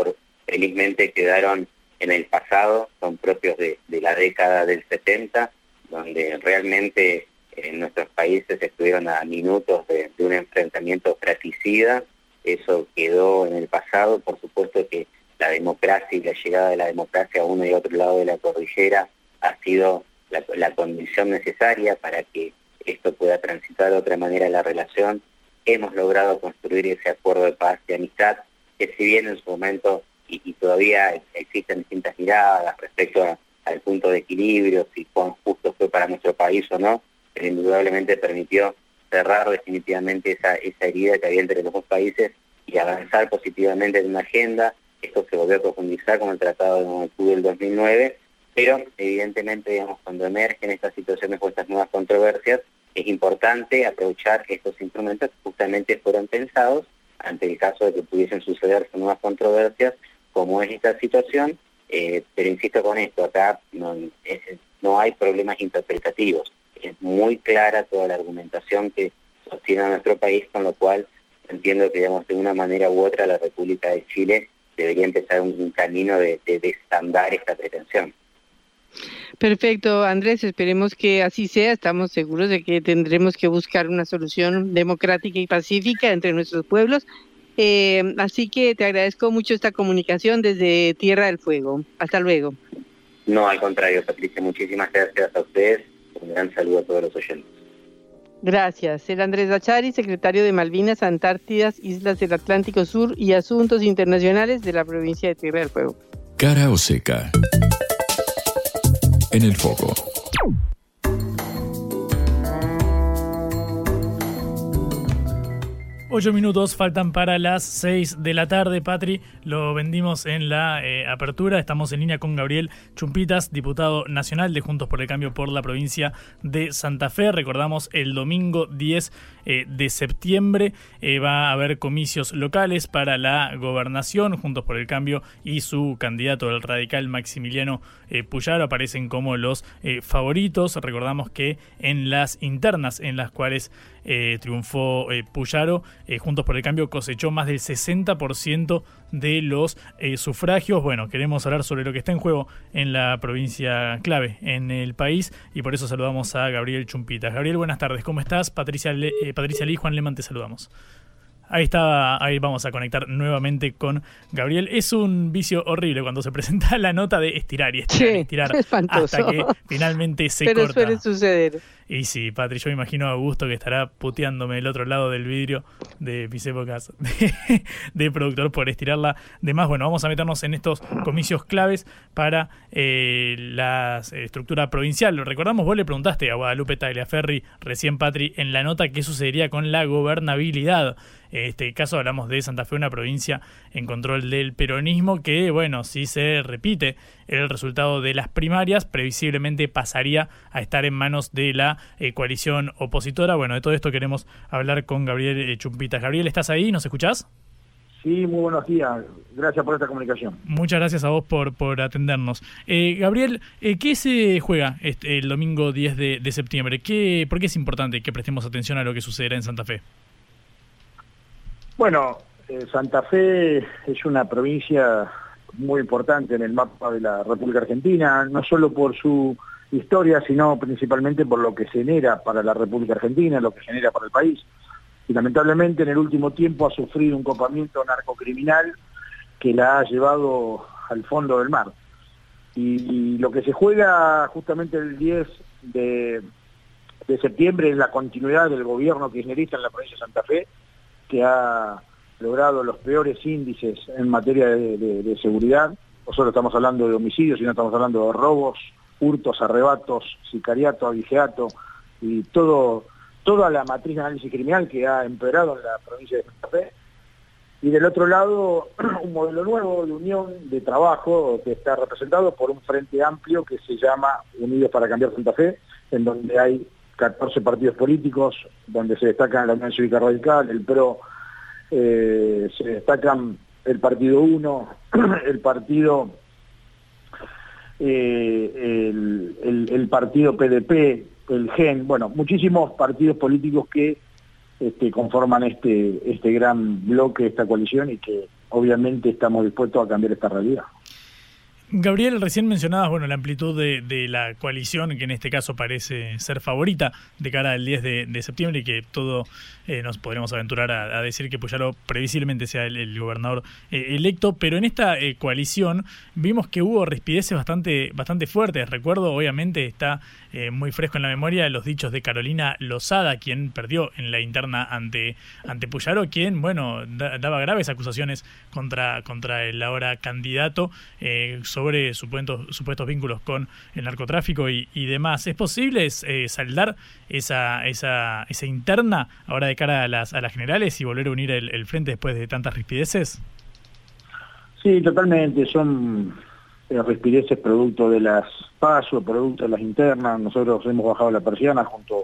felizmente quedaron en el pasado, son propios de, la década del 70, donde realmente en nuestros países estuvieron a minutos de, de un enfrentamiento fratricida, eso quedó en el pasado, por supuesto que la democracia y la llegada de la democracia a uno y otro lado de la cordillera ha sido la, condición necesaria para que esto pueda transitar de otra manera la relación. Hemos logrado construir ese acuerdo de paz y amistad, que si bien en su momento y, todavía existen distintas miradas respecto al punto de equilibrio, si cuán justo fue para nuestro país o no, indudablemente permitió cerrar definitivamente esa, esa herida que había entre los dos países y avanzar positivamente en una agenda. Esto se volvió a profundizar con el Tratado de Montevideo del 2009, pero evidentemente, digamos, cuando emergen estas situaciones o estas nuevas controversias, es importante aprovechar estos instrumentos que justamente fueron pensados ante el caso de que pudiesen sucederse nuevas controversias, como es esta situación, eh, pero insisto con esto, acá no hay problemas interpretativos, es muy clara toda la argumentación que sostiene a nuestro país, con lo cual entiendo que, digamos, de una manera u otra la República de Chile debería empezar un, camino de, de esta pretensión. Perfecto, Andrés, esperemos que así sea. Estamos seguros de que tendremos que buscar una solución democrática y pacífica entre nuestros pueblos. Eh, así que te agradezco mucho esta comunicación desde Tierra del Fuego. Hasta luego. No, al contrario, Patricia, muchísimas gracias a ustedes. Un gran saludo a todos los oyentes. Gracias. El Andrés Bachari, secretario de Malvinas, Antártidas, Islas del Atlántico Sur y Asuntos Internacionales de la provincia de Tierra del Fuego. Cara o seca. En el foco. Ocho minutos faltan para las seis de la tarde, Patri. Lo vendimos en la eh, apertura. Estamos en línea con Gabriel Chumpitas, diputado nacional de Juntos por el Cambio por la provincia de Santa Fe. Recordamos el domingo 10 eh, de septiembre eh, va a haber comicios locales para la gobernación. Juntos por el Cambio y su candidato, el radical Maximiliano Puyaro, aparecen como los favoritos. Recordamos que en las internas en las cuales triunfó Puyaro, eh, Juntos por el Cambio cosechó más del 60% de los eh, sufragios. Bueno, queremos hablar sobre lo que está en juego en la provincia clave en el país y por eso saludamos a Gabriel Chumpitas. Gabriel, buenas tardes, ¿cómo estás? Patricia, eh, Patricia Lee, Juan Leman, te saludamos. Ahí está, ahí vamos a conectar nuevamente con Gabriel. Es un vicio horrible cuando se presenta la nota de estirar y estirar y estirar hasta que finalmente se Pero corta. suele suceder. Y sí, Patri, yo me imagino a Augusto que estará puteándome del otro lado del vidrio de mis de productor por estirarla. De más, bueno, vamos a meternos en estos comicios claves para eh, la estructura provincial. Lo recordamos, vos le preguntaste a Guadalupe Tagliaferri, recién Patri, en la nota qué sucedería con la gobernabilidad. En este caso hablamos de Santa Fe, una provincia en control del peronismo que, bueno, si se repite el resultado de las primarias, previsiblemente pasaría a estar en manos de la eh, coalición opositora. Bueno, de todo esto queremos hablar con Gabriel eh, Chumpitas. Gabriel, ¿estás ahí? ¿Nos escuchás? Sí, muy buenos días. Gracias por esta comunicación. Muchas gracias a vos por, por atendernos. Eh, Gabriel, eh, ¿qué se juega este, el domingo 10 de, de septiembre? ¿Qué, ¿Por qué es importante que prestemos atención a lo que sucederá en Santa Fe? Bueno, Santa Fe es una provincia muy importante en el mapa de la República Argentina, no solo por su historia, sino principalmente por lo que genera para la República Argentina, lo que genera para el país. Y lamentablemente en el último tiempo ha sufrido un copamiento narcocriminal que la ha llevado al fondo del mar. Y, y lo que se juega justamente el 10 de, de septiembre es la continuidad del gobierno kirchnerista en la provincia de Santa Fe, que ha logrado los peores índices en materia de, seguridad. No solo estamos hablando de homicidios, sino estamos hablando de robos, hurtos, arrebatos, sicariato, avigeato y todo, toda la matriz de análisis criminal que ha empeorado en la provincia de Santa Fe. Y del otro lado, un modelo nuevo de unión, de trabajo, que está representado por un frente amplio que se llama Unidos para Cambiar Santa Fe, en donde hay 14 partidos políticos, donde se destacan la Unión Cívica Radical, el PRO, eh, se destacan el Partido 1, el Partido eh, el, Partido PDP, el GEN, bueno, muchísimos partidos políticos que este, conforman este, este gran bloque, esta coalición y que obviamente estamos dispuestos a cambiar esta realidad. Gabriel, recién mencionabas bueno, la amplitud de, la coalición, que en este caso parece ser favorita de cara al 10 de, septiembre y que todo eh, nos podremos aventurar a, decir que Puyaro previsiblemente sea el, el gobernador eh, electo, pero en esta eh, coalición vimos que hubo rispideces bastante, bastante fuertes. Recuerdo, obviamente, está eh, muy fresco en la memoria los dichos de Carolina Lozada, quien perdió en la interna ante, ante Puyaro, quien, bueno, da, daba graves acusaciones contra, contra el ahora candidato sobre supuestos, supuestos vínculos con el narcotráfico y, demás. ¿Es posible eh, saldar esa, esa, esa interna ahora de cara a las, a las generales y volver a unir el, frente después de tantas rispideces? Sí, totalmente. Son eh, rispideces producto de las pasos, producto de las internas. Nosotros hemos bajado la persiana junto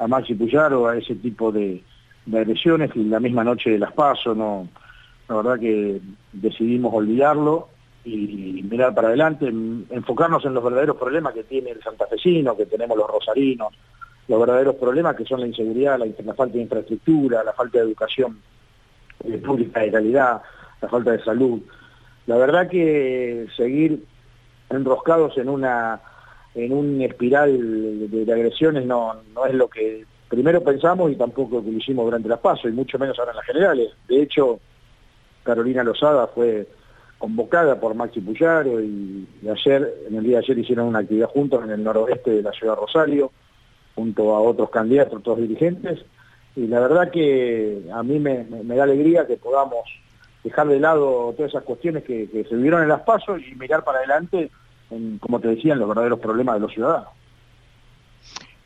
a Maxi Puyaro a ese tipo de, de agresiones y la misma noche de las pasos, no, la verdad que decidimos olvidarlo y mirar para adelante, enfocarnos en los verdaderos problemas que tiene el santafesino, que tenemos los rosarinos, los verdaderos problemas que son la inseguridad, la, falta de infraestructura, la falta de educación eh, pública de calidad, la falta de salud. La verdad que seguir enroscados en una en un espiral de, de agresiones no, no es lo que primero pensamos y tampoco lo que hicimos durante las pasos, y mucho menos ahora en las generales. De hecho, Carolina Lozada fue convocada por Maxi Puyaro y, ayer, en el día de ayer hicieron una actividad juntos en el noroeste de la ciudad de Rosario, junto a otros candidatos, otros dirigentes, y la verdad que a mí me, da alegría que podamos dejar de lado todas esas cuestiones que, se vivieron en las pasos y mirar para adelante, como te decía, los verdaderos problemas de los ciudadanos.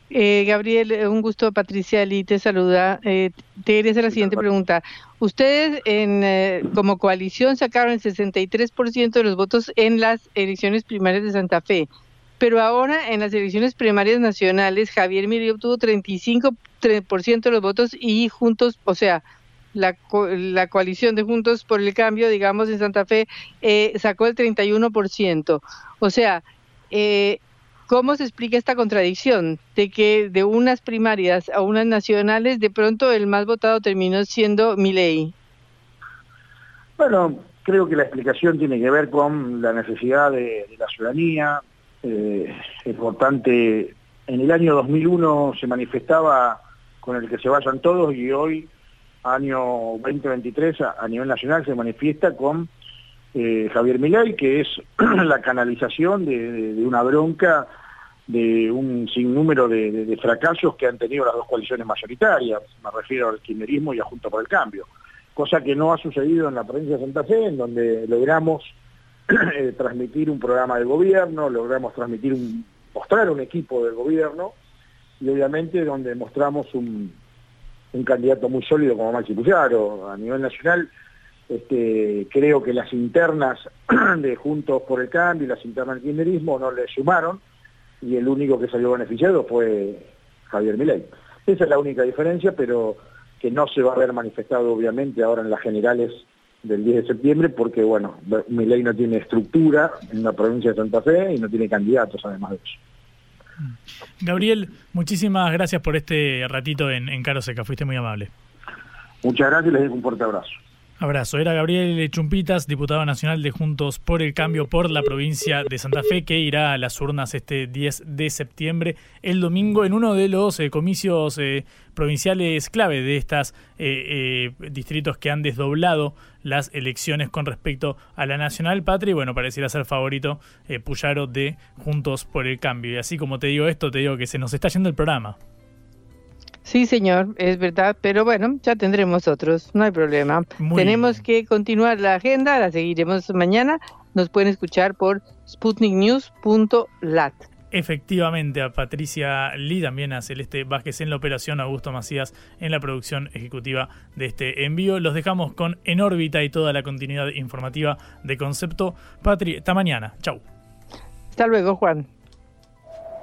Eh, Gabriel, un gusto, Patricia Ali te saluda. Eh, te quería hacer la siguiente pregunta. Ustedes en, eh, como coalición sacaron el 63% de los votos en las elecciones primarias de Santa Fe, pero ahora en las elecciones primarias nacionales Javier Milei obtuvo 35% de los votos y juntos, o sea, la, co la coalición de Juntos por el Cambio, digamos, en Santa Fe, eh, sacó el 31%. O sea, eh, ¿cómo se explica esta contradicción de que de unas primarias a unas nacionales, de pronto el más votado terminó siendo Milei? Bueno, creo que la explicación tiene que ver con la necesidad de, la ciudadanía. Eh, es importante, en el año 2001 se manifestaba con el que se vayan todos y hoy año 2023 a, a nivel nacional se manifiesta con eh, Javier Milei, que es la canalización de, una bronca de un sinnúmero de, de- fracasos que han tenido las dos coaliciones mayoritarias, me refiero al kirchnerismo y a Junto por el Cambio, cosa que no ha sucedido en la provincia de Santa Fe, en donde logramos eh, transmitir un programa de gobierno, logramos transmitir un, mostrar un equipo del gobierno y obviamente donde mostramos un, candidato muy sólido como Maxi Puyaro. A nivel nacional, este, creo que las internas de Juntos por el Cambio y las internas del kirchnerismo no le sumaron y el único que salió beneficiado fue Javier Milei. Esa es la única diferencia, pero que no se va a ver manifestado obviamente ahora en las generales del 10 de septiembre, porque bueno, Milei no tiene estructura en la provincia de Santa Fe y no tiene candidatos además de eso. Gabriel, muchísimas gracias por este ratito en, en Caro Seca, fuiste muy amable. Muchas gracias y les dejo un fuerte abrazo. Abrazo. Era Gabriel Chumpitas, diputado nacional de Juntos por el Cambio por la provincia de Santa Fe, que irá a las urnas este 10 de septiembre, el domingo, en uno de los eh, comicios eh, provinciales clave de estos distritos que han desdoblado las elecciones con respecto a la nacional patria. Y bueno, pareciera ser favorito eh, Puyaro de Juntos por el Cambio. Y así como te digo esto, te digo que se nos está yendo el programa. Sí, señor, es verdad, pero bueno, ya tendremos otros, no hay problema. Muy Tenemos que continuar la agenda, la seguiremos mañana. Nos pueden escuchar por sputniknews.lat. Efectivamente, a Patricia Lee, también a Celeste Vázquez en la operación, a Augusto Macías en la producción ejecutiva de este envío. Los dejamos con En órbita y toda la continuidad informativa de Concepto. Patri, hasta mañana. Chau. Hasta luego, Juan.